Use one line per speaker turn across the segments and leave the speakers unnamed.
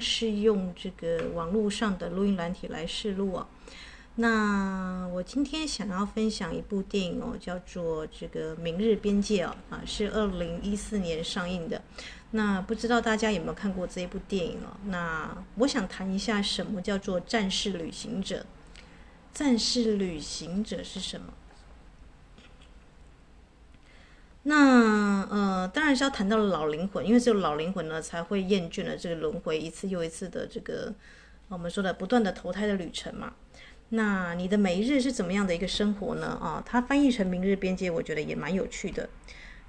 是用这个网络上的录音软体来试录哦。那我今天想要分享一部电影哦，叫做这个《明日边界》哦，啊，是二零一四年上映的。那不知道大家有没有看过这一部电影哦？那我想谈一下什么叫做战士旅行者？战士旅行者是什么？那呃，当然是要谈到老灵魂，因为只有老灵魂呢，才会厌倦了这个轮回一次又一次的这个我们说的不断的投胎的旅程嘛。那你的每一日是怎么样的一个生活呢？啊，它翻译成《明日边界》，我觉得也蛮有趣的。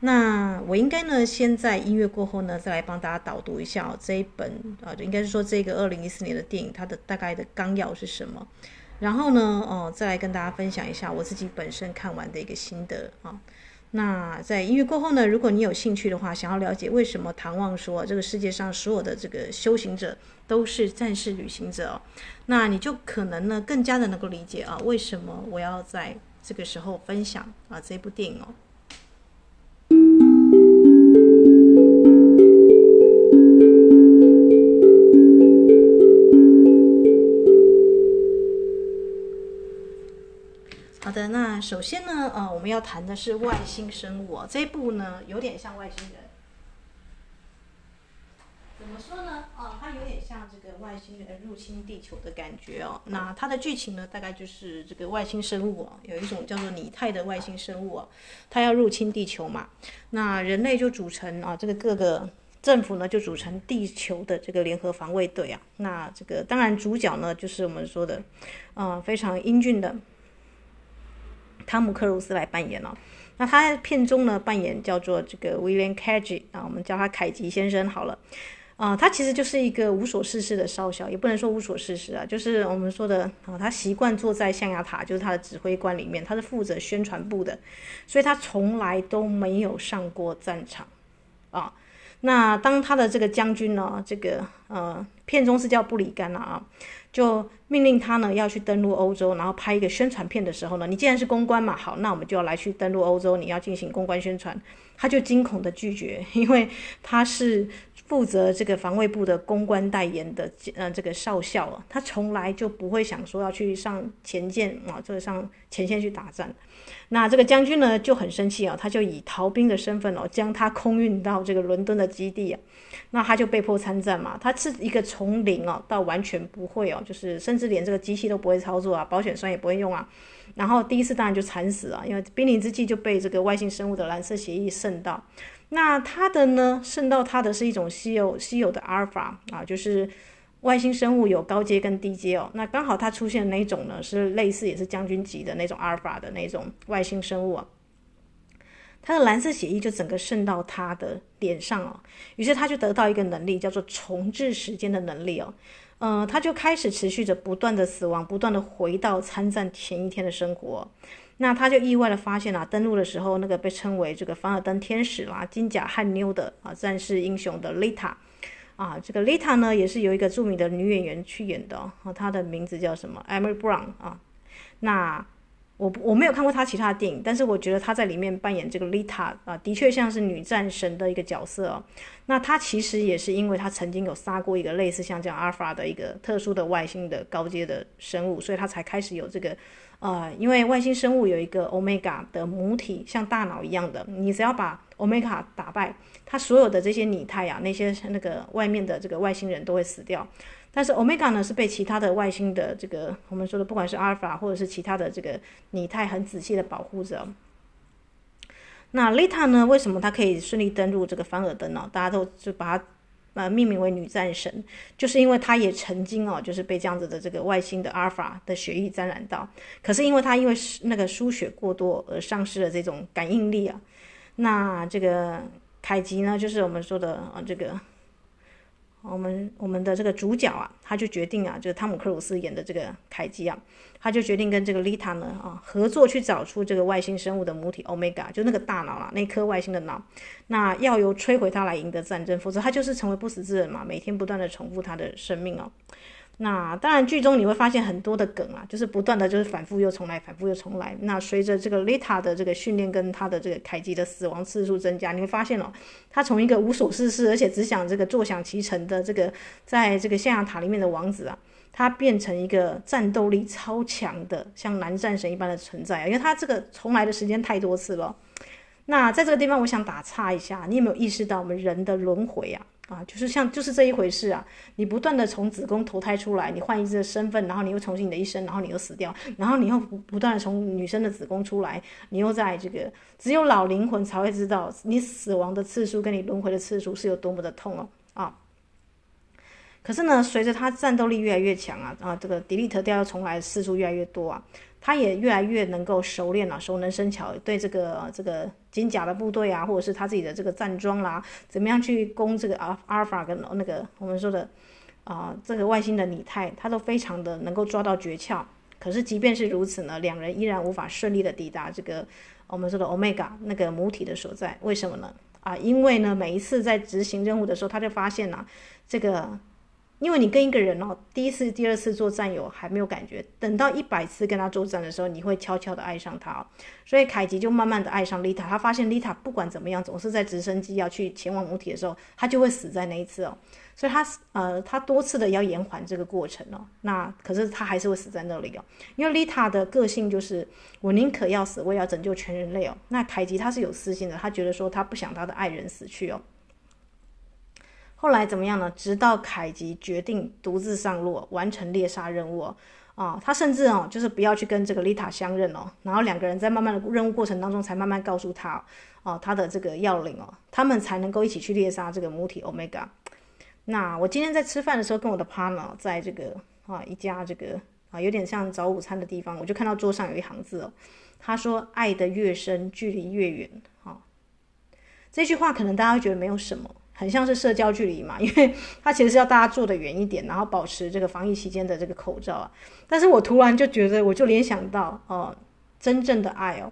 那我应该呢，先在音乐过后呢，再来帮大家导读一下，这一本啊，就应该是说这个二零一四年的电影，它的大概的纲要是什么？然后呢，哦，再来跟大家分享一下我自己本身看完的一个心得啊。那在音乐过后呢，如果你有兴趣的话，想要了解为什么唐望说这个世界上所有的这个修行者都是战士旅行者哦，那你就可能呢更加的能够理解啊，为什么我要在这个时候分享啊这部电影哦。好的，那首先呢，呃，我们要谈的是外星生物。这一部呢，有点像外星人。怎么说呢？哦，它有点像这个外星人入侵地球的感觉哦。那它的剧情呢，大概就是这个外星生物哦，有一种叫做拟态的外星生物哦，它要入侵地球嘛。那人类就组成啊，这个各个政府呢就组成地球的这个联合防卫队啊。那这个当然主角呢，就是我们说的，呃，非常英俊的。汤姆克鲁斯来扮演了，那他在片中呢扮演叫做这个 William Cage 啊，我们叫他凯吉先生好了，啊，他其实就是一个无所事事的少校，也不能说无所事事啊，就是我们说的啊，他习惯坐在象牙塔，就是他的指挥官里面，他是负责宣传部的，所以他从来都没有上过战场，啊，那当他的这个将军呢，这个呃，片中是叫布里甘娜啊。就命令他呢要去登陆欧洲，然后拍一个宣传片的时候呢，你既然是公关嘛，好，那我们就要来去登陆欧洲，你要进行公关宣传，他就惊恐的拒绝，因为他是负责这个防卫部的公关代言的，呃，这个少校啊，他从来就不会想说要去上前线啊，就是上前线去打仗。那这个将军呢就很生气啊，他就以逃兵的身份哦，将他空运到这个伦敦的基地啊，那他就被迫参战嘛。他是一个从零哦到完全不会哦，就是甚至连这个机器都不会操作啊，保险栓也不会用啊。然后第一次当然就惨死啊，因为濒临之际就被这个外星生物的蓝色协议渗到。那他的呢渗到他的是一种稀有稀有的阿尔法啊，就是。外星生物有高阶跟低阶哦，那刚好它出现的那种呢，是类似也是将军级的那种阿尔法的那种外星生物啊，它的蓝色血液就整个渗到他的脸上哦，于是他就得到一个能力，叫做重置时间的能力哦，呃，他就开始持续着不断的死亡，不断的回到参战前一天的生活，那他就意外的发现啊，登陆的时候那个被称为这个凡尔登天使啦、金甲汉妞的啊战士英雄的丽塔。啊，这个丽塔呢，也是由一个著名的女演员去演的哦。她的名字叫什么？Emily Brown 啊。那我我没有看过她其他的电影，但是我觉得她在里面扮演这个丽塔啊，的确像是女战神的一个角色哦。那她其实也是因为她曾经有杀过一个类似像这样阿尔法的一个特殊的外星的高阶的生物，所以她才开始有这个呃，因为外星生物有一个 Omega 的母体，像大脑一样的，你只要把 Omega 打败。它所有的这些拟态啊，那些那个外面的这个外星人都会死掉，但是 Omega 呢是被其他的外星的这个我们说的不管是阿尔法或者是其他的这个拟态很仔细的保护着。那丽塔呢，为什么她可以顺利登陆这个凡尔登呢？大家都就把它呃命名为女战神，就是因为她也曾经哦，就是被这样子的这个外星的阿尔法的血液沾染到，可是因为她因为那个输血过多而丧失了这种感应力啊，那这个。凯吉呢，就是我们说的啊，这个我们我们的这个主角啊，他就决定啊，就是汤姆克鲁斯演的这个凯基啊，他就决定跟这个丽塔呢啊合作，去找出这个外星生物的母体 Omega，，就那个大脑啊，那颗外星的脑，那要由摧毁它来赢得战争，否则他就是成为不死之人嘛，每天不断的重复他的生命哦。那当然，剧中你会发现很多的梗啊，就是不断的就是反复又重来，反复又重来。那随着这个丽塔的这个训练跟他的这个凯基的死亡次数增加，你会发现哦，他从一个无所事事，而且只想这个坐享其成的这个在这个象牙塔里面的王子啊，他变成一个战斗力超强的像男战神一般的存在啊，因为他这个重来的时间太多次了。那在这个地方，我想打岔一下，你有没有意识到我们人的轮回啊？啊，就是像就是这一回事啊！你不断的从子宫投胎出来，你换一次身份，然后你又重新你的一生，然后你又死掉，然后你又不不断的从女生的子宫出来，你又在这个只有老灵魂才会知道你死亡的次数跟你轮回的次数是有多么的痛哦啊！可是呢，随着他战斗力越来越强啊啊，这个 delete 掉要重来次数越来越多啊。他也越来越能够熟练了，熟能生巧，对这个这个金甲的部队啊，或者是他自己的这个战装啦，怎么样去攻这个阿阿尔法跟那个我们说的啊、这个外星的拟态，他都非常的能够抓到诀窍。可是即便是如此呢，两人依然无法顺利的抵达这个我们说的欧米伽那个母体的所在。为什么呢？啊，因为呢，每一次在执行任务的时候，他就发现呢，这个。因为你跟一个人哦，第一次、第二次做战友还没有感觉，等到一百次跟他作战的时候，你会悄悄的爱上他哦。所以凯吉就慢慢的爱上丽塔，他发现丽塔不管怎么样，总是在直升机要去前往母体的时候，他就会死在那一次哦。所以他呃，他多次的要延缓这个过程哦。那可是他还是会死在那里哦，因为丽塔的个性就是我宁可要死，我也要拯救全人类哦。那凯吉他是有私心的，他觉得说他不想他的爱人死去哦。后来怎么样呢？直到凯吉决定独自上路，完成猎杀任务啊，他甚至哦，就是不要去跟这个丽塔相认哦，然后两个人在慢慢的任务过程当中，才慢慢告诉他哦，他的这个要领哦，他们才能够一起去猎杀这个母体 Omega。那我今天在吃饭的时候，跟我的 partner 在这个啊一家这个啊有点像早午餐的地方，我就看到桌上有一行字哦，他说：“爱的越深，距离越远。”啊，这句话可能大家会觉得没有什么。很像是社交距离嘛，因为它其实是要大家坐得远一点，然后保持这个防疫期间的这个口罩啊。但是我突然就觉得，我就联想到，哦、呃，真正的爱哦，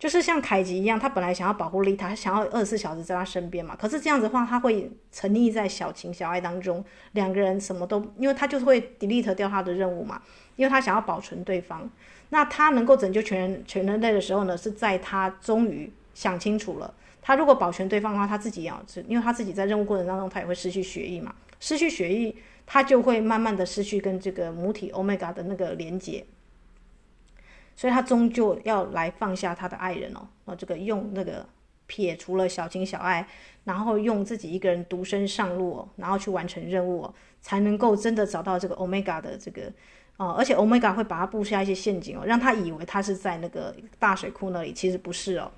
就是像凯吉一样，他本来想要保护丽塔，想要二十四小时在他身边嘛。可是这样子的话，他会沉溺在小情小爱当中，两个人什么都，因为他就是会 delete 掉他的任务嘛，因为他想要保存对方。那他能够拯救全人全人类的时候呢，是在他终于想清楚了。他如果保全对方的话，他自己也要吃，因为他自己在任务过程当中，他也会失去血液嘛，失去血液，他就会慢慢的失去跟这个母体欧米伽的那个连接，所以他终究要来放下他的爱人哦，啊，这个用那个撇除了小情小爱，然后用自己一个人独身上路，然后去完成任务，才能够真的找到这个欧米伽的这个哦，而且欧米伽会把他布下一些陷阱哦，让他以为他是在那个大水库那里，其实不是哦。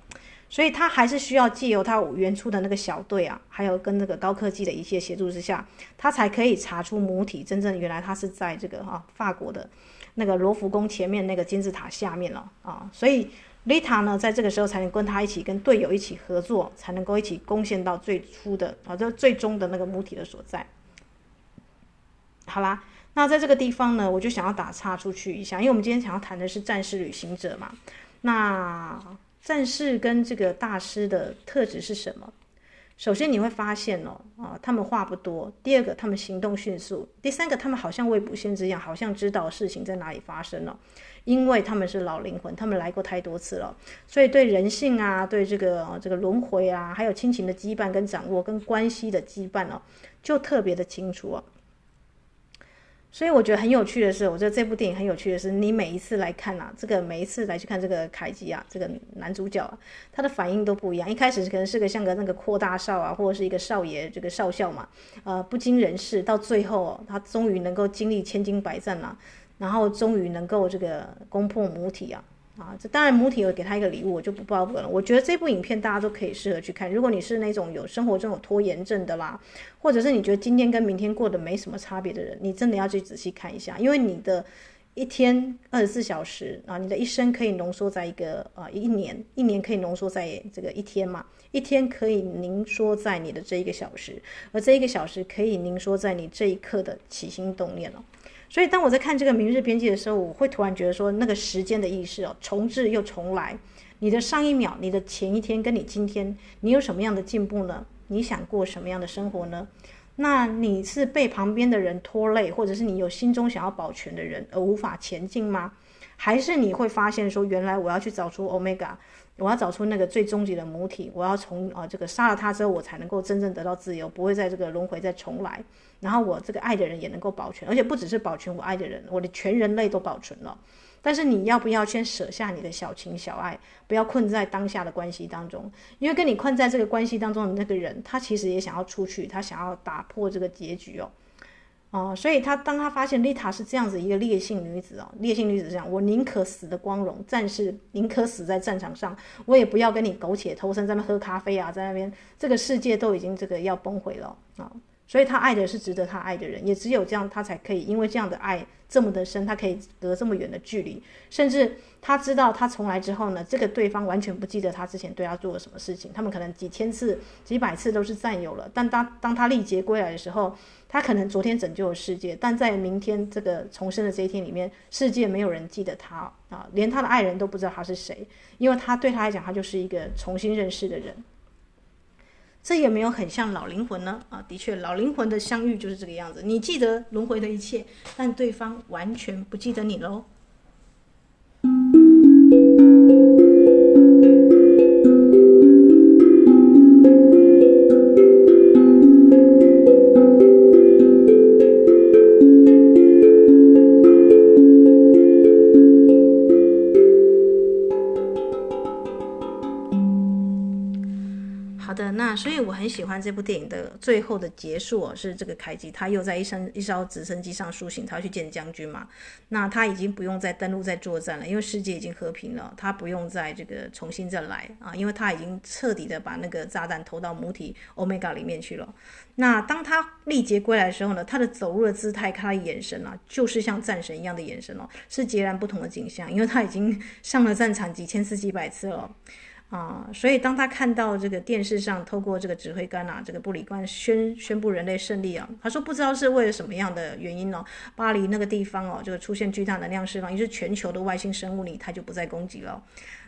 所以他还是需要借由他原初的那个小队啊，还有跟那个高科技的一些协助之下，他才可以查出母体真正原来他是在这个啊法国的那个罗浮宫前面那个金字塔下面了啊。所以丽塔呢，在这个时候才能跟他一起跟队友一起合作，才能够一起攻陷到最初的啊这最终的那个母体的所在。好啦，那在这个地方呢，我就想要打岔出去一下，因为我们今天想要谈的是战士旅行者嘛，那。战士跟这个大师的特质是什么？首先你会发现哦，啊，他们话不多；第二个，他们行动迅速；第三个，他们好像未卜先知一样，好像知道事情在哪里发生了。因为他们是老灵魂，他们来过太多次了，所以对人性啊，对这个这个轮回啊，还有亲情的羁绊跟掌握，跟关系的羁绊哦，就特别的清楚哦。所以我觉得很有趣的是，我觉得这部电影很有趣的是，你每一次来看啊，这个每一次来去看这个凯吉啊，这个男主角啊，他的反应都不一样。一开始可能是个像个那个阔大少啊，或者是一个少爷，这个少校嘛，呃，不经人事，到最后，他终于能够经历千金百战了，然后终于能够这个攻破母体啊。啊，这当然母体有给他一个礼物，我就不报了。我觉得这部影片大家都可以适合去看。如果你是那种有生活中有拖延症的啦，或者是你觉得今天跟明天过得没什么差别的人，你真的要去仔细看一下，因为你的一天二十四小时啊，你的一生可以浓缩在一个啊一年，一年可以浓缩在这个一天嘛，一天可以凝缩在你的这一个小时，而这一个小时可以凝缩在你这一刻的起心动念了。所以，当我在看这个《明日边际》的时候，我会突然觉得说，那个时间的意识哦，重置又重来。你的上一秒，你的前一天，跟你今天，你有什么样的进步呢？你想过什么样的生活呢？那你是被旁边的人拖累，或者是你有心中想要保全的人而无法前进吗？还是你会发现说，原来我要去找出 Omega，我要找出那个最终极的母体，我要从啊这个杀了他之后，我才能够真正得到自由，不会在这个轮回再重来。然后我这个爱的人也能够保全，而且不只是保全我爱的人，我的全人类都保存了。但是你要不要先舍下你的小情小爱，不要困在当下的关系当中？因为跟你困在这个关系当中的那个人，他其实也想要出去，他想要打破这个结局哦。哦，所以他当他发现丽塔是这样子一个烈性女子哦，烈性女子这样，我宁可死的光荣，战士宁可死在战场上，我也不要跟你苟且偷生，在那喝咖啡啊，在那边这个世界都已经这个要崩毁了啊。所以他爱的是值得他爱的人，也只有这样，他才可以因为这样的爱这么的深，他可以隔这么远的距离，甚至他知道他从来之后呢，这个对方完全不记得他之前对他做了什么事情，他们可能几千次、几百次都是战友了，但当当他历劫归来的时候，他可能昨天拯救了世界，但在明天这个重生的这一天里面，世界没有人记得他啊，连他的爱人都不知道他是谁，因为他对他来讲，他就是一个重新认识的人。这也没有很像老灵魂呢啊，的确，老灵魂的相遇就是这个样子。你记得轮回的一切，但对方完全不记得你喽。喜欢这部电影的最后的结束哦，是这个凯吉他又在一艘一艘直升机上苏醒，他要去见将军嘛。那他已经不用再登陆再作战了，因为世界已经和平了，他不用再这个重新再来啊，因为他已经彻底的把那个炸弹投到母体 Omega 里面去了。那当他历劫归来的时候呢，他的走路的姿态，他的眼神啊，就是像战神一样的眼神哦，是截然不同的景象，因为他已经上了战场几千次几百次了。啊，所以当他看到这个电视上透过这个指挥官啊，这个布里关宣宣布人类胜利啊，他说不知道是为了什么样的原因哦，巴黎那个地方哦，就出现巨大能量释放，于是全球的外星生物里他就不再攻击了，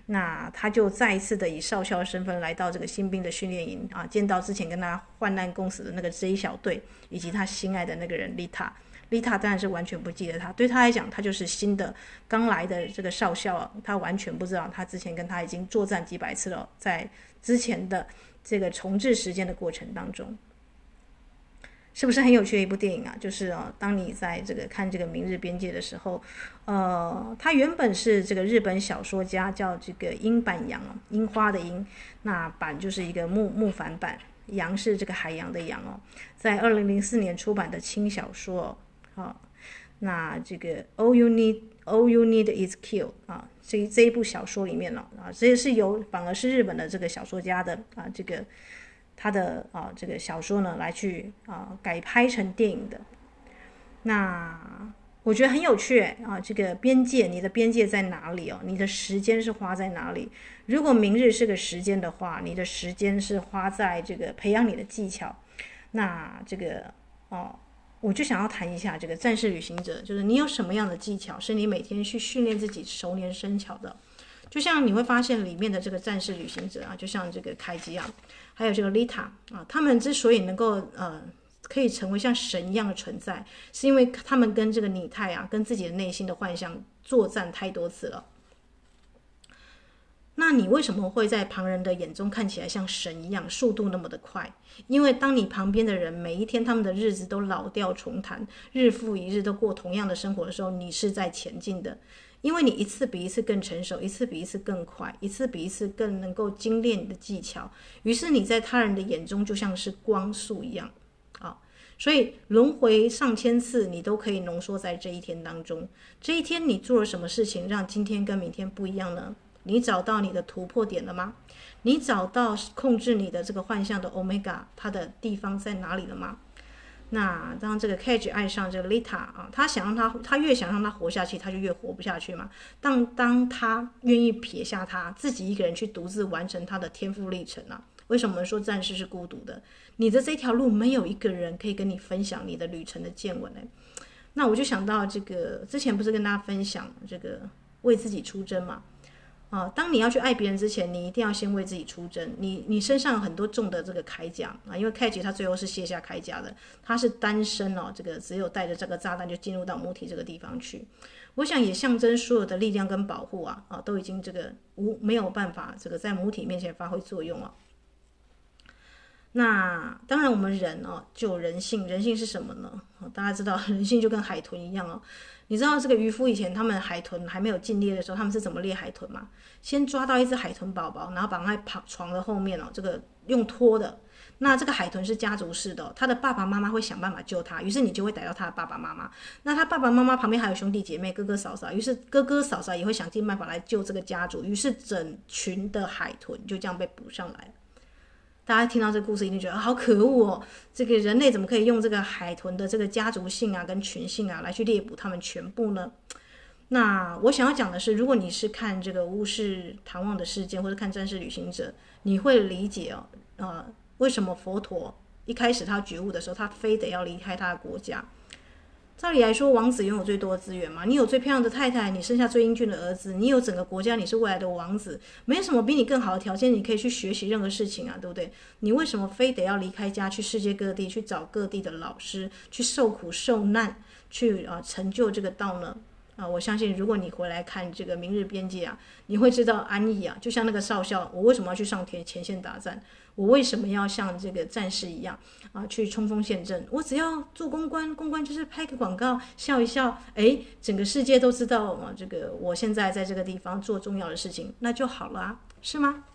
那他就再一次的以少校的身份来到这个新兵的训练营啊，见到之前跟他患难共死的那个 J 小队，以及他心爱的那个人丽塔。丽塔当然是完全不记得他，对他来讲，他就是新的刚来的这个少校，他完全不知道他之前跟他已经作战几百次了，在之前的这个重置时间的过程当中，是不是很有趣的一部电影啊？就是啊，当你在这个看这个《明日边界》的时候，呃，他原本是这个日本小说家叫这个樱坂阳，樱花的樱，那板就是一个木木帆板，阳是这个海洋的洋哦，在二零零四年出版的轻小说。好，那这个 All you need, All you need is kill 啊，这这一部小说里面呢啊，这也是由反而是日本的这个小说家的啊，这个他的啊这个小说呢来去啊改拍成电影的。那我觉得很有趣啊，这个边界，你的边界在哪里哦？你的时间是花在哪里？如果明日是个时间的话，你的时间是花在这个培养你的技巧。那这个哦。我就想要谈一下这个战士旅行者，就是你有什么样的技巧，是你每天去训练自己熟练生巧的。就像你会发现里面的这个战士旅行者啊，就像这个凯吉啊，还有这个丽塔啊，他们之所以能够呃可以成为像神一样的存在，是因为他们跟这个拟态啊，跟自己的内心的幻象作战太多次了。那你为什么会在旁人的眼中看起来像神一样，速度那么的快？因为当你旁边的人每一天他们的日子都老调重弹，日复一日都过同样的生活的时候，你是在前进的，因为你一次比一次更成熟，一次比一次更快，一次比一次更能够精炼你的技巧。于是你在他人的眼中就像是光速一样啊！所以轮回上千次，你都可以浓缩在这一天当中。这一天你做了什么事情，让今天跟明天不一样呢？你找到你的突破点了吗？你找到控制你的这个幻象的 Omega，它的地方在哪里了吗？那当这个 Cage 爱上这个 Lita 啊，他想让他，他越想让他活下去，他就越活不下去嘛。但当他愿意撇下他自己一个人去独自完成他的天赋历程啊，为什么说战士是孤独的？你的这条路没有一个人可以跟你分享你的旅程的见闻呢？那我就想到这个之前不是跟大家分享这个为自己出征嘛？啊，当你要去爱别人之前，你一定要先为自己出征。你你身上有很多重的这个铠甲啊，因为凯吉他最后是卸下铠甲的，他是单身哦，这个只有带着这个炸弹就进入到母体这个地方去。我想也象征所有的力量跟保护啊啊，都已经这个无没有办法这个在母体面前发挥作用了。那当然，我们人哦，就人性，人性是什么呢？大家知道，人性就跟海豚一样哦。你知道这个渔夫以前他们海豚还没有禁猎的时候，他们是怎么猎海豚吗？先抓到一只海豚宝宝，然后绑在跑床的后面哦，这个用拖的。那这个海豚是家族式的，他的爸爸妈妈会想办法救他，于是你就会逮到他的爸爸妈妈。那他爸爸妈妈旁边还有兄弟姐妹、哥哥嫂嫂，于是哥哥嫂嫂也会想尽办法来救这个家族，于是整群的海豚就这样被捕上来了。大家听到这个故事一定觉得好可恶哦！这个人类怎么可以用这个海豚的这个家族性啊、跟群性啊来去猎捕他们全部呢？那我想要讲的是，如果你是看这个巫师唐望的事件，或者看战士旅行者，你会理解哦，呃，为什么佛陀一开始他觉悟的时候，他非得要离开他的国家。照理来说，王子拥有最多的资源嘛，你有最漂亮的太太，你生下最英俊的儿子，你有整个国家，你是未来的王子，没有什么比你更好的条件，你可以去学习任何事情啊，对不对？你为什么非得要离开家，去世界各地去找各地的老师，去受苦受难，去啊成就这个道呢？啊，我相信如果你回来看这个明日边界啊，你会知道安逸啊，就像那个少校，我为什么要去上前前线打仗？我为什么要像这个战士一样啊，去冲锋陷阵？我只要做公关，公关就是拍个广告，笑一笑，哎，整个世界都知道啊，这个我现在在这个地方做重要的事情，那就好了啊，是吗？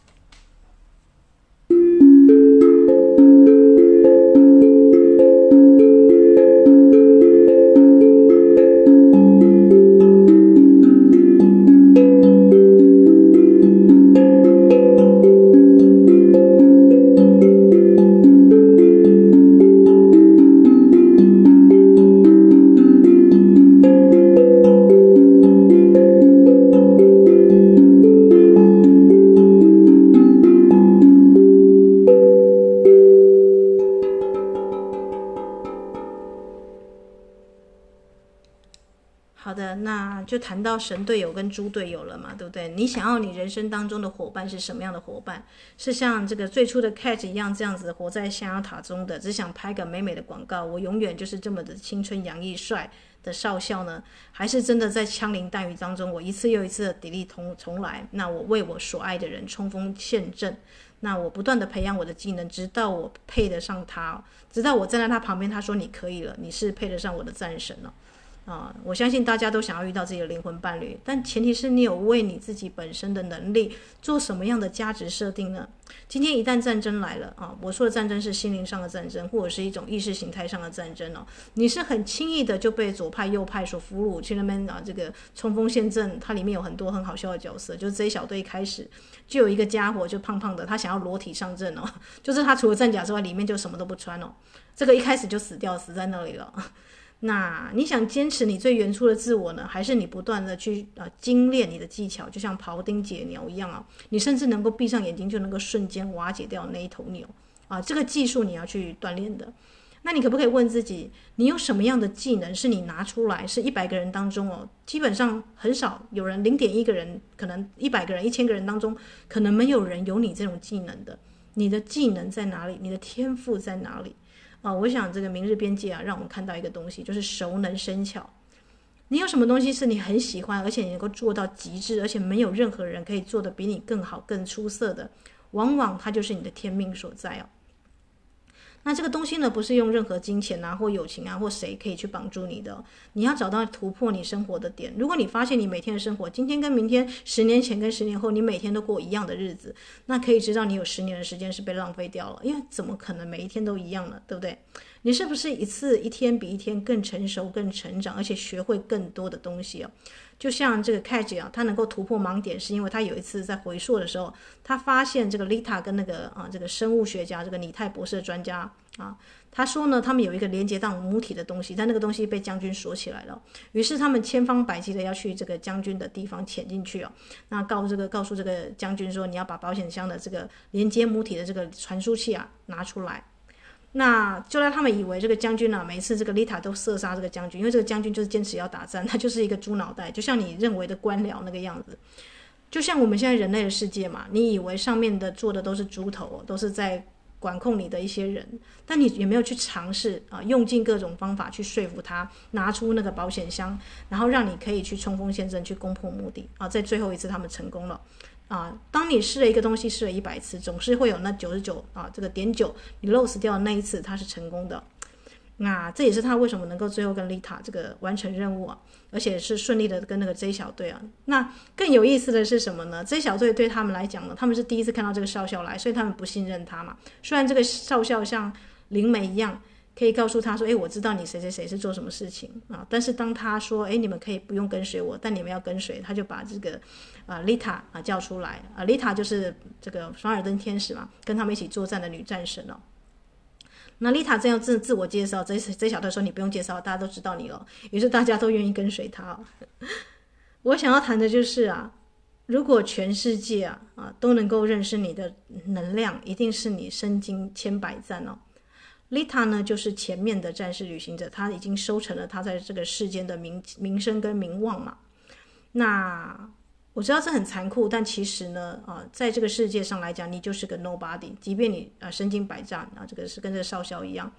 谈到神队友跟猪队友了嘛，对不对？你想要你人生当中的伙伴是什么样的伙伴？是像这个最初的 Catch 一样这样子活在象牙塔中的，只想拍个美美的广告，我永远就是这么的青春洋溢帅的少校呢？还是真的在枪林弹雨当中，我一次又一次的砥砺重重来？那我为我所爱的人冲锋陷阵，那我不断的培养我的技能，直到我配得上他，直到我站在他旁边，他说你可以了，你是配得上我的战神了。啊，我相信大家都想要遇到自己的灵魂伴侣，但前提是你有为你自己本身的能力做什么样的价值设定呢？今天一旦战争来了啊，我说的战争是心灵上的战争，或者是一种意识形态上的战争哦，你是很轻易的就被左派右派所俘虏去那边啊，这个冲锋陷阵，它里面有很多很好笑的角色，就是这一小队一开始就有一个家伙就胖胖的，他想要裸体上阵哦，就是他除了战甲之外，里面就什么都不穿哦，这个一开始就死掉，死在那里了。那你想坚持你最原初的自我呢，还是你不断的去呃精炼你的技巧，就像庖丁解牛一样啊？你甚至能够闭上眼睛就能够瞬间瓦解掉那一头牛啊！这个技术你要去锻炼的。那你可不可以问自己，你有什么样的技能是你拿出来是一百个人当中哦，基本上很少有人，零点一个人，可能一百个人、一千个人当中，可能没有人有你这种技能的。你的技能在哪里？你的天赋在哪里？啊，我想这个明日边界啊，让我们看到一个东西，就是熟能生巧。你有什么东西是你很喜欢，而且你能够做到极致，而且没有任何人可以做得比你更好、更出色的，往往它就是你的天命所在哦。那这个东西呢，不是用任何金钱啊，或友情啊，或谁可以去帮助你的。你要找到突破你生活的点。如果你发现你每天的生活，今天跟明天，十年前跟十年后，你每天都过一样的日子，那可以知道你有十年的时间是被浪费掉了。因为怎么可能每一天都一样呢？对不对？你是不是一次一天比一天更成熟、更成长，而且学会更多的东西哦？就像这个凯吉啊，他能够突破盲点，是因为他有一次在回溯的时候，他发现这个丽塔跟那个啊这个生物学家这个拟态博士的专家啊，他说呢，他们有一个连接到母体的东西，但那个东西被将军锁起来了。于是他们千方百计的要去这个将军的地方潜进去哦，那告这个告诉这个将军说，你要把保险箱的这个连接母体的这个传输器啊拿出来。那就让他们以为这个将军呢、每一次这个丽塔都射杀这个将军，因为这个将军就是坚持要打仗，他就是一个猪脑袋，就像你认为的官僚那个样子。就像我们现在人类的世界嘛，你以为上面的做的都是猪头，都是在管控你的一些人，但你有没有去尝试啊，用尽各种方法去说服他拿出那个保险箱，然后让你可以去冲锋陷阵，去攻破目的啊？在最后一次他们成功了啊！当你试了一个东西试了一百次，总是会有那九十九啊这个点九你 lose 掉的那一次，它是成功的。那这也是他为什么能够最后跟丽塔这个完成任务啊，而且是顺利的跟那个 J 小队啊。那更有意思的是什么呢？J 小队对他们来讲呢，他们是第一次看到这个少校来，所以他们不信任他嘛。虽然这个少校像灵媒一样，可以告诉他说：“诶，我知道你谁谁谁是做什么事情啊。”但是当他说：“诶，你们可以不用跟随我，但你们要跟随。”他就把这个啊丽塔啊叫出来啊，丽塔就是这个双耳灯天使嘛，跟他们一起作战的女战神哦。那丽塔这样自自我介绍，这这小队说你不用介绍，大家都知道你了。于是大家都愿意跟随他哦。我想要谈的就是啊，如果全世界啊啊都能够认识你的能量，一定是你身经千百战哦。丽塔呢，就是前面的战士旅行者，他已经收成了他在这个世间的名名声跟名望嘛。那。我知道这很残酷，但其实呢，啊，在这个世界上来讲，你就是个 nobody，即便你啊身经百战啊，这个是跟这个少校一样。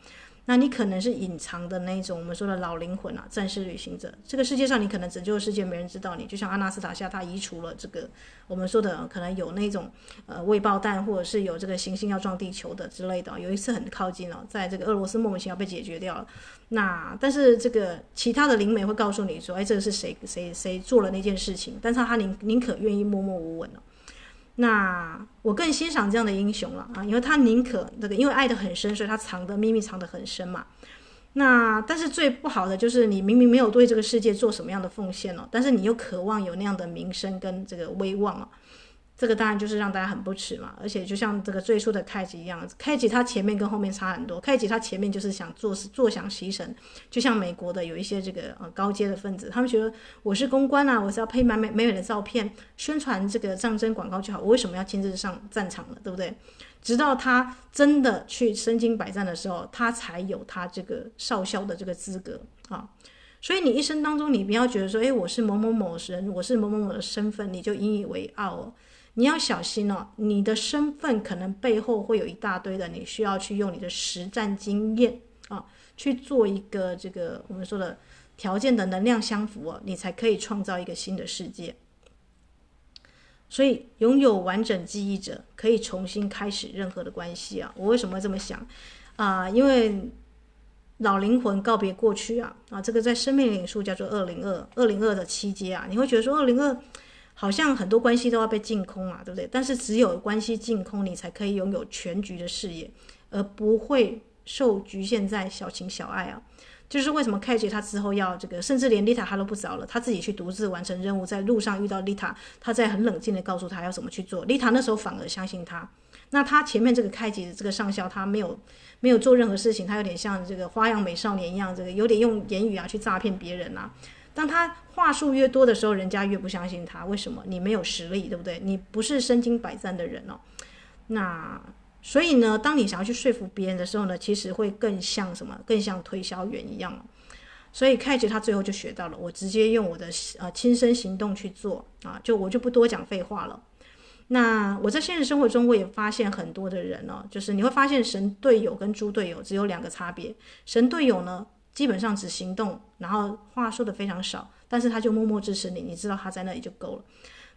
那你可能是隐藏的那种我们说的老灵魂啊，战士旅行者。这个世界上你可能拯救世界没人知道你，就像阿纳斯塔夏，他移除了这个我们说的可能有那种呃未爆弹，或者是有这个行星要撞地球的之类的。有一次很靠近了，在这个俄罗斯莫名其妙被解决掉了。那但是这个其他的灵媒会告诉你说，哎，这个是谁谁谁做了那件事情？但是他宁宁可愿意默默无闻了。那我更欣赏这样的英雄了啊，因为他宁可那个，因为爱得很深，所以他藏的秘密藏得很深嘛。那但是最不好的就是你明明没有对这个世界做什么样的奉献了，但是你又渴望有那样的名声跟这个威望了。这个当然就是让大家很不齿嘛，而且就像这个最初的开吉一样，开吉他前面跟后面差很多。开吉他前面就是想坐坐享其成，就像美国的有一些这个呃高阶的分子，他们觉得我是公关啊，我是要配满美美美的照片，宣传这个战争广告就好，我为什么要亲自上战场呢？对不对？直到他真的去身经百战的时候，他才有他这个少校的这个资格啊。所以你一生当中，你不要觉得说，诶，我是某某某人，我是某某某的身份，你就引以为傲哦。你要小心哦，你的身份可能背后会有一大堆的，你需要去用你的实战经验啊，去做一个这个我们说的条件的能量相符哦，你才可以创造一个新的世界。所以，拥有完整记忆者可以重新开始任何的关系啊。我为什么这么想啊？因为老灵魂告别过去啊啊，这个在生命领数叫做二零二二零二的七阶啊，你会觉得说二零二。好像很多关系都要被净空啊，对不对？但是只有关系净空，你才可以拥有全局的视野，而不会受局限在小情小爱啊。就是为什么凯吉他之后要这个，甚至连丽塔他都不找了，他自己去独自完成任务，在路上遇到丽塔，他在很冷静的告诉他要怎么去做。丽塔那时候反而相信他。那他前面这个凯吉的这个上校，他没有没有做任何事情，他有点像这个花样美少年一样，这个有点用言语啊去诈骗别人啊。当他话术越多的时候，人家越不相信他。为什么？你没有实力，对不对？你不是身经百战的人哦。那所以呢，当你想要去说服别人的时候呢，其实会更像什么？更像推销员一样哦。所以凯吉他最后就学到了，我直接用我的呃亲身行动去做啊，就我就不多讲废话了。那我在现实生活中，我也发现很多的人哦，就是你会发现神队友跟猪队友只有两个差别。神队友呢，基本上只行动，然后话说的非常少，但是他就默默支持你，你知道他在那里就够了。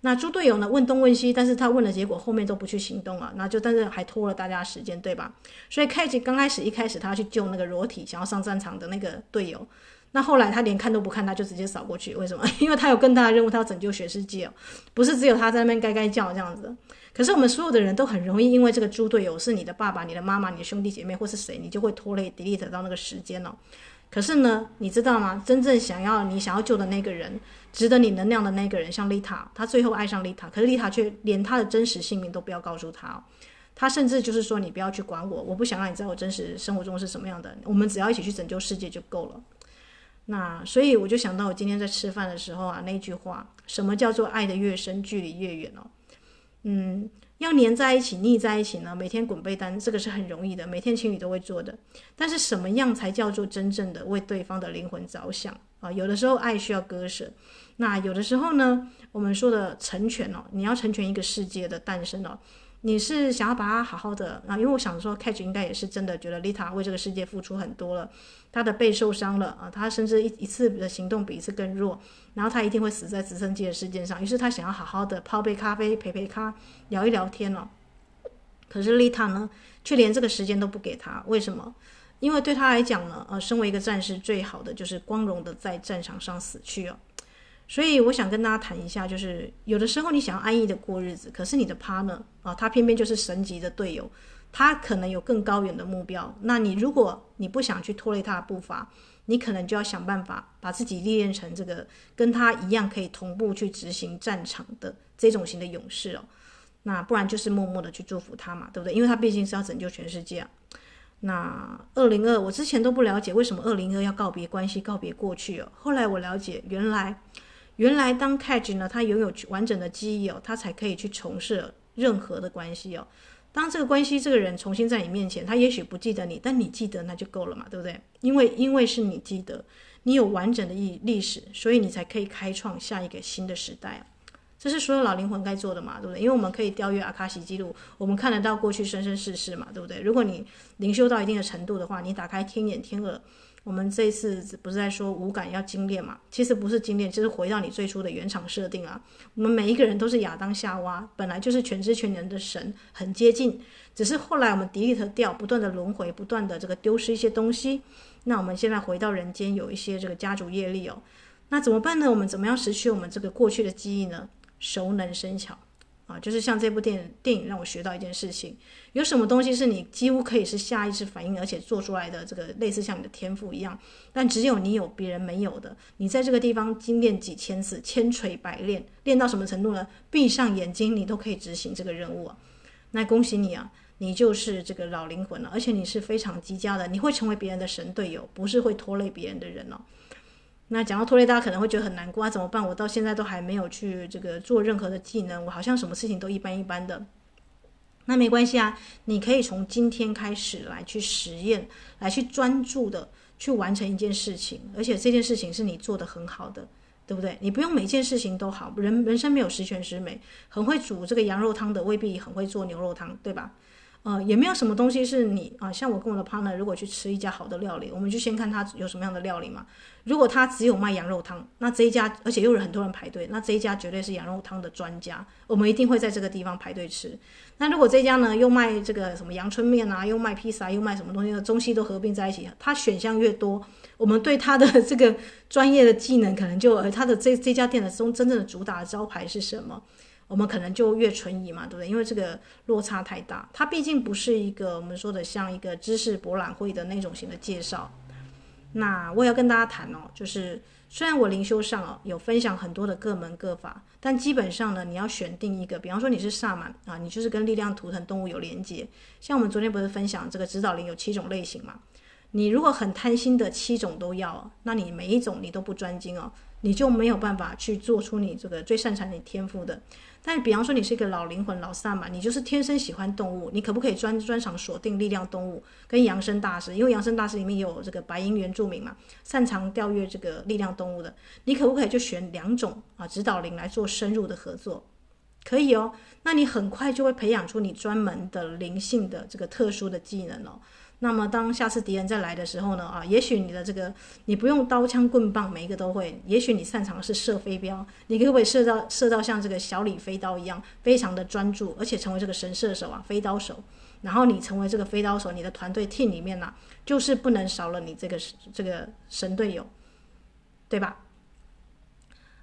那猪队友呢，问东问西，但是他问了结果后面都不去行动了，那就但是还拖了大家时间，对吧？所以凯吉刚开始一开始他要去救那个裸体想要上战场的那个队友，那后来他连看都不看，他就直接扫过去，为什么？因为他有更大的任务，他要拯救全世界，不是只有他在那边该该叫这样子。可是我们所有的人都很容易因为这个猪队友是你的爸爸、你的妈妈、你的兄弟姐妹或是谁，你就会拖累 delete 到那个时间哦。可是呢，你知道吗？真正想要你想要救的那个人，值得你能量的那个人，像丽塔，他最后爱上丽塔，可是丽塔却连他的真实姓名都不要告诉他。他甚至就是说，你不要去管我，我不想让你知道我真实生活中是什么样的。我们只要一起去拯救世界就够了。那所以我就想到，我今天在吃饭的时候啊，那句话，什么叫做爱得越深，距离越远哦？嗯，要黏在一起、腻在一起呢，每天滚被单，这个是很容易的，每天情侣都会做的。但是什么样才叫做真正的为对方的灵魂着想啊？有的时候爱需要割舍，那有的时候呢，我们说的成全哦，你要成全一个世界的诞生哦。你是想要把它好好的啊？因为我想说，Catch 应该也是真的觉得丽塔为这个世界付出很多了，他的背受伤了啊，他甚至一一次的行动比一次更弱，然后他一定会死在直升机的事件上。于是他想要好好的泡杯咖啡陪陪他聊一聊天了。可是丽塔呢，却连这个时间都不给他，为什么？因为对他来讲呢，呃，身为一个战士，最好的就是光荣的在战场上死去哦。所以我想跟大家谈一下，就是有的时候你想要安逸的过日子，可是你的 partner 啊，他偏偏就是神级的队友，他可能有更高远的目标。那你如果你不想去拖累他的步伐，你可能就要想办法把自己历练成这个跟他一样可以同步去执行战场的这种型的勇士哦。那不然就是默默的去祝福他嘛，对不对？因为他毕竟是要拯救全世界啊。那二零二，我之前都不了解为什么二零二要告别关系、告别过去哦。后来我了解，原来。原来当 Catch 呢，他拥有完整的记忆哦，他才可以去重设任何的关系哦。当这个关系这个人重新在你面前，他也许不记得你，但你记得那就够了嘛，对不对？因为因为是你记得，你有完整的历历史，所以你才可以开创下一个新的时代。这是所有老灵魂该做的嘛，对不对？因为我们可以调阅阿卡西记录，我们看得到过去生生世世嘛，对不对？如果你灵修到一定的程度的话，你打开天眼天耳。我们这一次不是在说五感要精炼嘛？其实不是精炼，就是回到你最初的原厂设定啊。我们每一个人都是亚当夏娃，本来就是全知全能的神，很接近。只是后来我们 delete 掉，不断的轮回，不断的这个丢失一些东西。那我们现在回到人间，有一些这个家族业力哦。那怎么办呢？我们怎么样失去我们这个过去的记忆呢？熟能生巧。啊，就是像这部电影，电影让我学到一件事情，有什么东西是你几乎可以是下意识反应，而且做出来的这个类似像你的天赋一样，但只有你有，别人没有的。你在这个地方精炼几千次，千锤百炼，练到什么程度呢？闭上眼睛，你都可以执行这个任务啊。那恭喜你啊，你就是这个老灵魂了，而且你是非常极佳的，你会成为别人的神队友，不是会拖累别人的人哦。那讲到拖累，大家可能会觉得很难过啊，怎么办？我到现在都还没有去这个做任何的技能，我好像什么事情都一般一般的。那没关系啊，你可以从今天开始来去实验，来去专注的去完成一件事情，而且这件事情是你做得很好的，对不对？你不用每件事情都好，人人生没有十全十美，很会煮这个羊肉汤的未必很会做牛肉汤，对吧？呃，也没有什么东西是你啊，像我跟我的 partner，如果去吃一家好的料理，我们就先看他有什么样的料理嘛。如果他只有卖羊肉汤，那这一家，而且又有很多人排队，那这一家绝对是羊肉汤的专家，我们一定会在这个地方排队吃。那如果这家呢，又卖这个什么阳春面啊，又卖披萨，又卖什么东西的，中西都合并在一起，他选项越多，我们对他的这个专业的技能，可能就他的这这家店的中真正的主打的招牌是什么？我们可能就越存疑嘛，对不对？因为这个落差太大，它毕竟不是一个我们说的像一个知识博览会的那种型的介绍。那我也要跟大家谈哦，就是虽然我灵修上哦有分享很多的各门各法，但基本上呢，你要选定一个，比方说你是萨满啊，你就是跟力量图腾动物有连接。像我们昨天不是分享这个指导灵有七种类型嘛？你如果很贪心的七种都要，那你每一种你都不专精哦，你就没有办法去做出你这个最擅长你天赋的。但比方说你是一个老灵魂、老萨满，你就是天生喜欢动物，你可不可以专专长锁定力量动物跟扬升大师？因为扬升大师里面有这个白银原住民嘛，擅长调阅这个力量动物的，你可不可以就选两种啊指导灵来做深入的合作？可以哦，那你很快就会培养出你专门的灵性的这个特殊的技能哦。那么，当下次敌人再来的时候呢？啊，也许你的这个你不用刀枪棍棒，每一个都会。也许你擅长的是射飞镖，你可不可以射到射到像这个小李飞刀一样，非常的专注，而且成为这个神射手啊，飞刀手。然后你成为这个飞刀手，你的团队 team 里面呢、就是不能少了你这个这个神队友，对吧？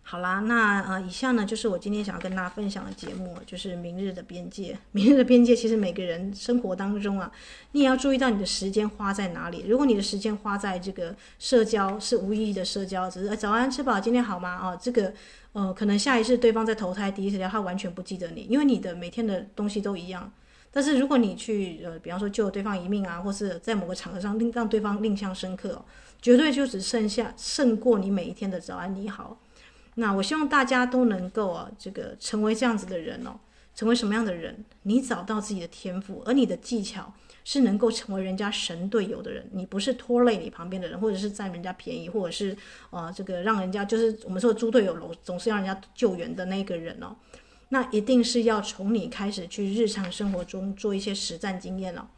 好啦，那呃，以下呢就是我今天想要跟大家分享的节目，就是明日的边界。明日的边界，其实每个人生活当中啊，你也要注意到你的时间花在哪里。如果你的时间花在这个社交是无意义的社交，只是早安吃饱，今天好吗？哦，这个呃，可能下一次对方在投胎第一次聊，他完全不记得你，因为你的每天的东西都一样。但是如果你去呃，比方说救对方一命啊，或是在某个场合上令让对方印象深刻，绝对就只剩下胜过你每一天的早安你好。那我希望大家都能够啊，这个成为这样子的人哦。成为什么样的人，你找到自己的天赋，而你的技巧是能够成为人家神队友的人，你不是拖累你旁边的人，或者是占人家便宜，或者是啊、呃、这个让人家就是我们说猪队友总总是让人家救援的那个人哦，那一定是要从你开始去日常生活中做一些实战经验了。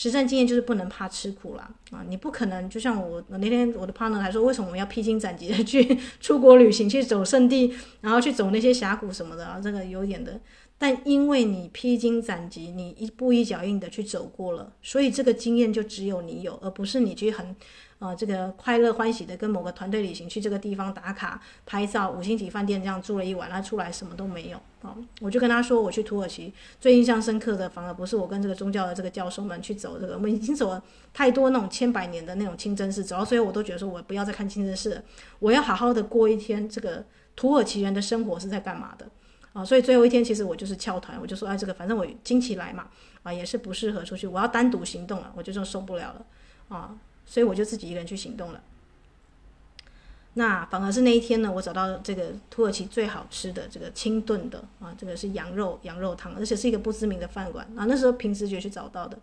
实战经验就是不能怕吃苦啦啊！你不可能就像我那天我的 partner 还说，为什么我们要披荆斩棘的去出国旅行，去走圣地，然后去走那些峡谷什么的啊？这个有点的。但因为你披荆斩棘，你一步一脚印的去走过了，所以这个经验就只有你有，而不是你去很。啊、这个快乐欢喜的跟某个团队旅行去这个地方打卡拍照，五星级饭店这样住了一晚，他出来什么都没有啊、我就跟他说，我去土耳其最印象深刻的，反而不是我跟这个宗教的这个教授们去走这个，我们已经走了太多那种千百年的那种清真寺，走到最后我都觉得说，我不要再看清真寺了，我要好好的过一天这个土耳其人的生活是在干嘛的啊！所以最后一天其实我就是翘团，我就说，哎，这个反正我经期来嘛，啊，也是不适合出去，我要单独行动了，我就说受不了了啊！所以我就自己一个人去行动了。那反而是那一天呢，我找到这个土耳其最好吃的这个清炖的啊，这个是羊肉羊肉汤，而且是一个不知名的饭馆啊。那时候凭直觉去找到的。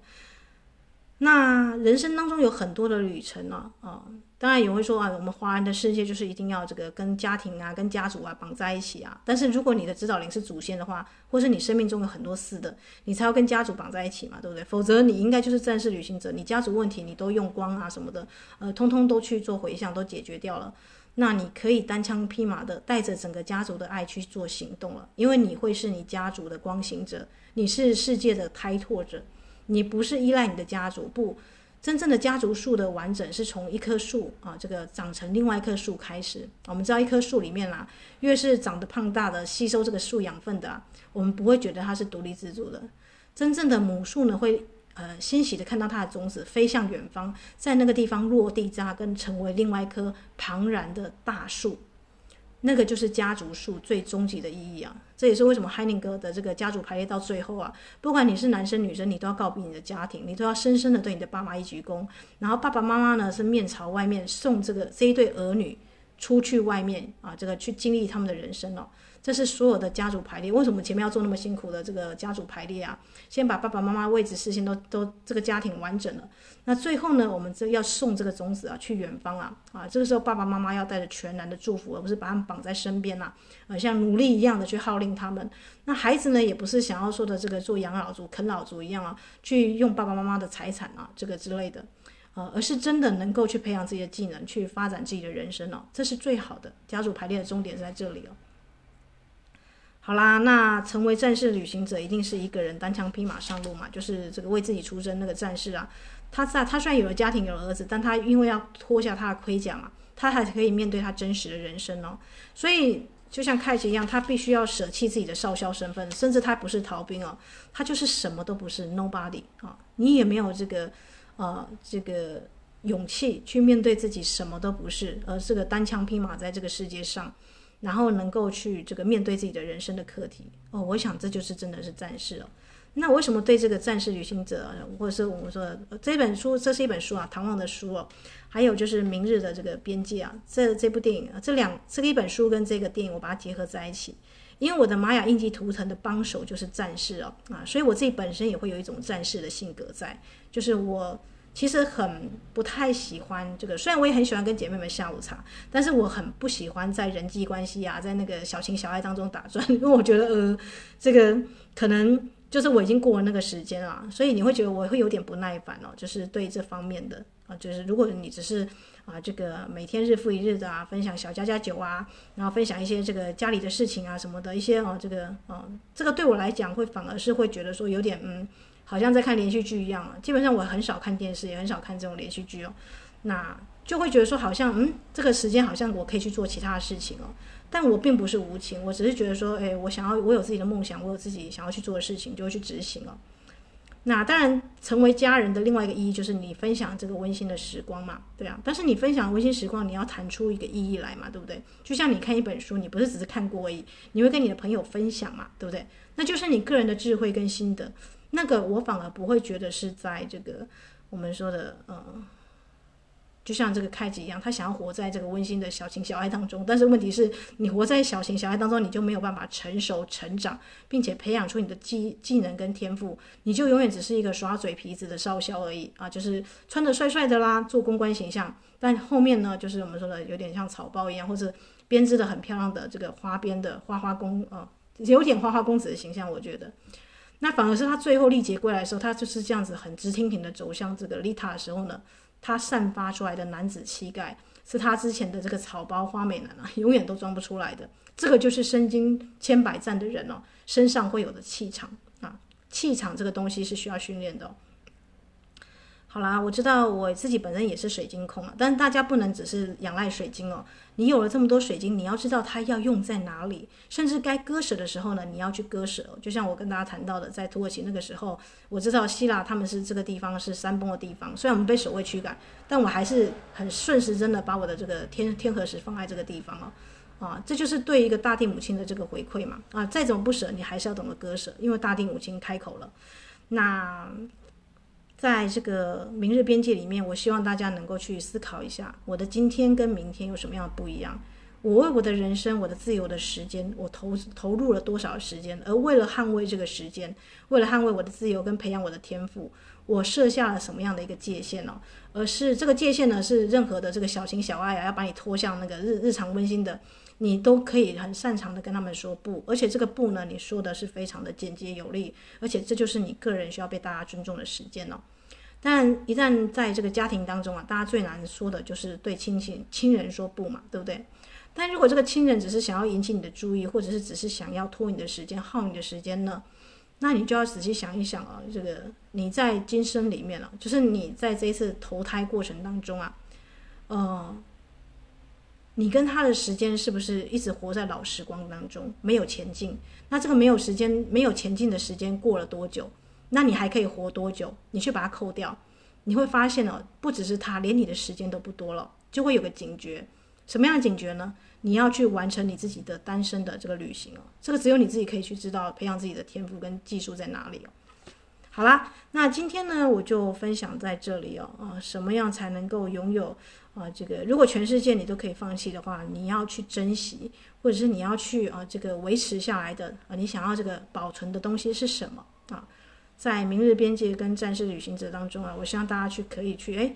那人生当中有很多的旅程呢，啊，当然也会说啊，我们华人的世界就是一定要这个跟家庭啊、跟家族啊绑在一起啊。但是如果你的指导灵是祖先的话，或是你生命中有很多事的，你才要跟家族绑在一起嘛，对不对？否则你应该就是战士旅行者，你家族问题你都用光啊什么的，呃，通通都去做回向，都解决掉了。那你可以单枪匹马的带着整个家族的爱去做行动了，因为你会是你家族的光行者，你是世界的开拓者。你不是依赖你的家族，不，真正的家族树的完整是从一棵树啊，这个长成另外一棵树开始。我们知道一棵树里面啦、越是长得胖大的，吸收这个树养分的、我们不会觉得它是独立自主的。真正的母树呢，会呃欣喜的看到它的种子飞向远方，在那个地方落地扎根，成为另外一棵庞然的大树。那个就是家族树最终极的意义啊！这也是为什么 hining 哥的这个家族排列到最后啊，不管你是男生女生，你都要告别你的家庭，你都要深深的对你的爸妈一鞠躬，然后爸爸妈妈呢是面朝外面送这个这一对儿女出去外面啊，这个去经历他们的人生哦。这是所有的家族排列，为什么前面要做那么辛苦的这个家族排列啊？先把爸爸妈妈位置事先都都这个家庭完整了，那最后呢，我们这要送这个种子啊去远方啊啊！这个时候爸爸妈妈要带着全然的祝福，而不是把他们绑在身边呐啊，啊，像奴隶一样的去号令他们。那孩子呢，也不是想要说的这个做养老族、啃老族一样啊，去用爸爸妈妈的财产啊这个之类的，呃，而是真的能够去培养自己的技能，去发展自己的人生哦，这是最好的家族排列的终点在这里哦。好啦，那成为战士旅行者一定是一个人单枪匹马上路嘛，就是这个为自己出征那个战士啊。他在他虽然有了家庭，有了儿子，但他因为要脱下他的盔甲嘛，他还可以面对他真实的人生哦。所以就像凯奇一样，他必须要舍弃自己的少校身份，甚至他不是逃兵哦，他就是什么都不是，nobody 啊。你也没有这个呃这个勇气去面对自己什么都不是，而是个单枪匹马在这个世界上。然后能够去这个面对自己的人生的课题。哦，我想这就是真的是战士哦。那为什么对这个战士旅行者，或者是我们说这本书，这是一本书啊，唐望的书哦，还有就是明日的这个边界啊，这这部电影啊，这两这个一本书跟这个电影，我把它结合在一起，因为我的玛雅印记图腾的帮手就是战士哦。啊，所以我自己本身也会有一种战士的性格在，就是我。其实很不太喜欢这个，虽然我也很喜欢跟姐妹们下午茶，但是我很不喜欢在人际关系啊，在那个小情小爱当中打转，因为我觉得呃，这个可能就是我已经过了那个时间了，所以你会觉得我会有点不耐烦哦，就是对这方面的啊，就是如果你只是啊这个每天日复一日的啊分享小家家酒啊，然后分享一些这个家里的事情啊什么的一些哦这个啊这个对我来讲会反而是会觉得说有点嗯。好像在看连续剧一样啊，基本上我很少看电视，也很少看这种连续剧哦。那就会觉得说，好像嗯，这个时间好像我可以去做其他的事情哦。但我并不是无情，我只是觉得说，诶，我想要，我有自己的梦想，我有自己想要去做的事情，就会去执行哦。那当然，成为家人的另外一个意义就是你分享这个温馨的时光嘛，对啊。但是你分享温馨时光，你要谈出一个意义来嘛，对不对？就像你看一本书，你不是只是看过而已，你会跟你的朋友分享嘛，对不对？那就是你个人的智慧跟心得。那个我反而不会觉得是在这个我们说的，嗯，就像这个开智一样，他想要活在这个温馨的小情小爱当中，但是问题是你活在小情小爱当中，你就没有办法成熟成长，并且培养出你的技技能跟天赋，你就永远只是一个耍嘴皮子的少校而已啊，就是穿的帅帅的啦，做公关形象，但后面呢，就是我们说的有点像草包一样，或者编织的很漂亮的这个花边的花花公啊，有点花花公子的形象，我觉得。那反而是他最后历劫归来的时候，他就是这样子很直挺挺的走向这个丽塔的时候呢，他散发出来的男子气概，是他之前的这个草包花美男啊，永远都装不出来的。这个就是身经千百战的人哦，身上会有的气场啊，气场这个东西是需要训练的哦。好啦，我知道我自己本身也是水晶控啊，但是大家不能只是仰赖水晶哦。你有了这么多水晶，你要知道它要用在哪里，甚至该割舍的时候呢，你要去割舍。就像我跟大家谈到的，在土耳其那个时候，我知道希腊他们是这个地方是山崩的地方，虽然我们被守卫驱赶，但我还是很顺时针的把我的这个天天河石放在这个地方哦。啊，这就是对一个大地母亲的这个回馈嘛。啊，再怎么不舍，你还是要懂得割舍，因为大地母亲开口了。那。在这个明日边界里面，我希望大家能够去思考一下，我的今天跟明天有什么样的不一样？我为我的人生、我的自由的时间，我投投入了多少时间？而为了捍卫这个时间，为了捍卫我的自由跟培养我的天赋，我设下了什么样的一个界限呢？而是这个界限呢，是任何的这个小情小爱啊，要把你拖向那个日日常温馨的。你都可以很擅长的跟他们说不，而且这个不呢，你说的是非常的简洁有力，而且这就是你个人需要被大家尊重的时间哦。但一旦在这个家庭当中啊，大家最难说的就是对亲戚亲人说不嘛，对不对？但如果这个亲人只是想要引起你的注意，或者是只是想要拖你的时间、耗你的时间呢，那你就要仔细想一想啊，这个你在今生里面了，就是你在这一次投胎过程当中啊，呃。你跟他的时间是不是一直活在老时光当中，没有前进？那这个没有时间、没有前进的时间过了多久？那你还可以活多久？你去把它扣掉，你会发现哦，不只是他，连你的时间都不多了，就会有个警觉。什么样的警觉呢？你要去完成你自己的单身的这个旅行哦，这个只有你自己可以去知道，培养自己的天赋跟技术在哪里哦。好啦，那今天呢，我就分享在这里哦。啊，什么样才能够拥有？啊，这个如果全世界你都可以放弃的话，你要去珍惜，或者是你要去啊，这个维持下来的啊，你想要这个保存的东西是什么啊？在《明日边界》跟《战士旅行者》当中啊，我希望大家去可以去哎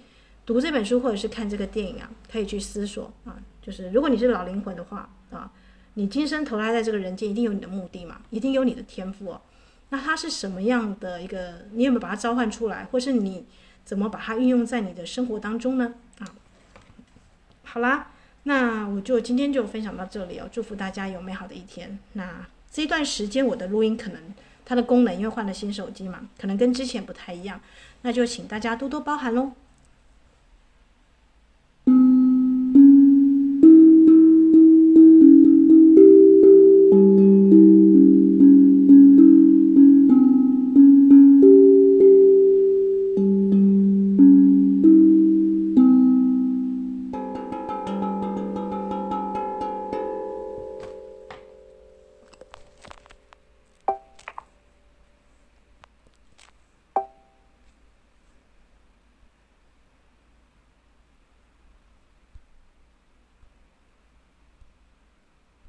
读这本书，或者是看这个电影啊，可以去思索啊，就是如果你是老灵魂的话啊，你今生投胎在这个人间，一定有你的目的嘛，一定有你的天赋哦。那它是什么样的一个？你有没有把它召唤出来，或是你怎么把它运用在你的生活当中呢？啊？好啦，那我就今天就分享到这里哦。祝福大家有美好的一天。那这一段时间我的录音可能它的功能因为换了新手机嘛，可能跟之前不太一样，那就请大家多多包涵喽。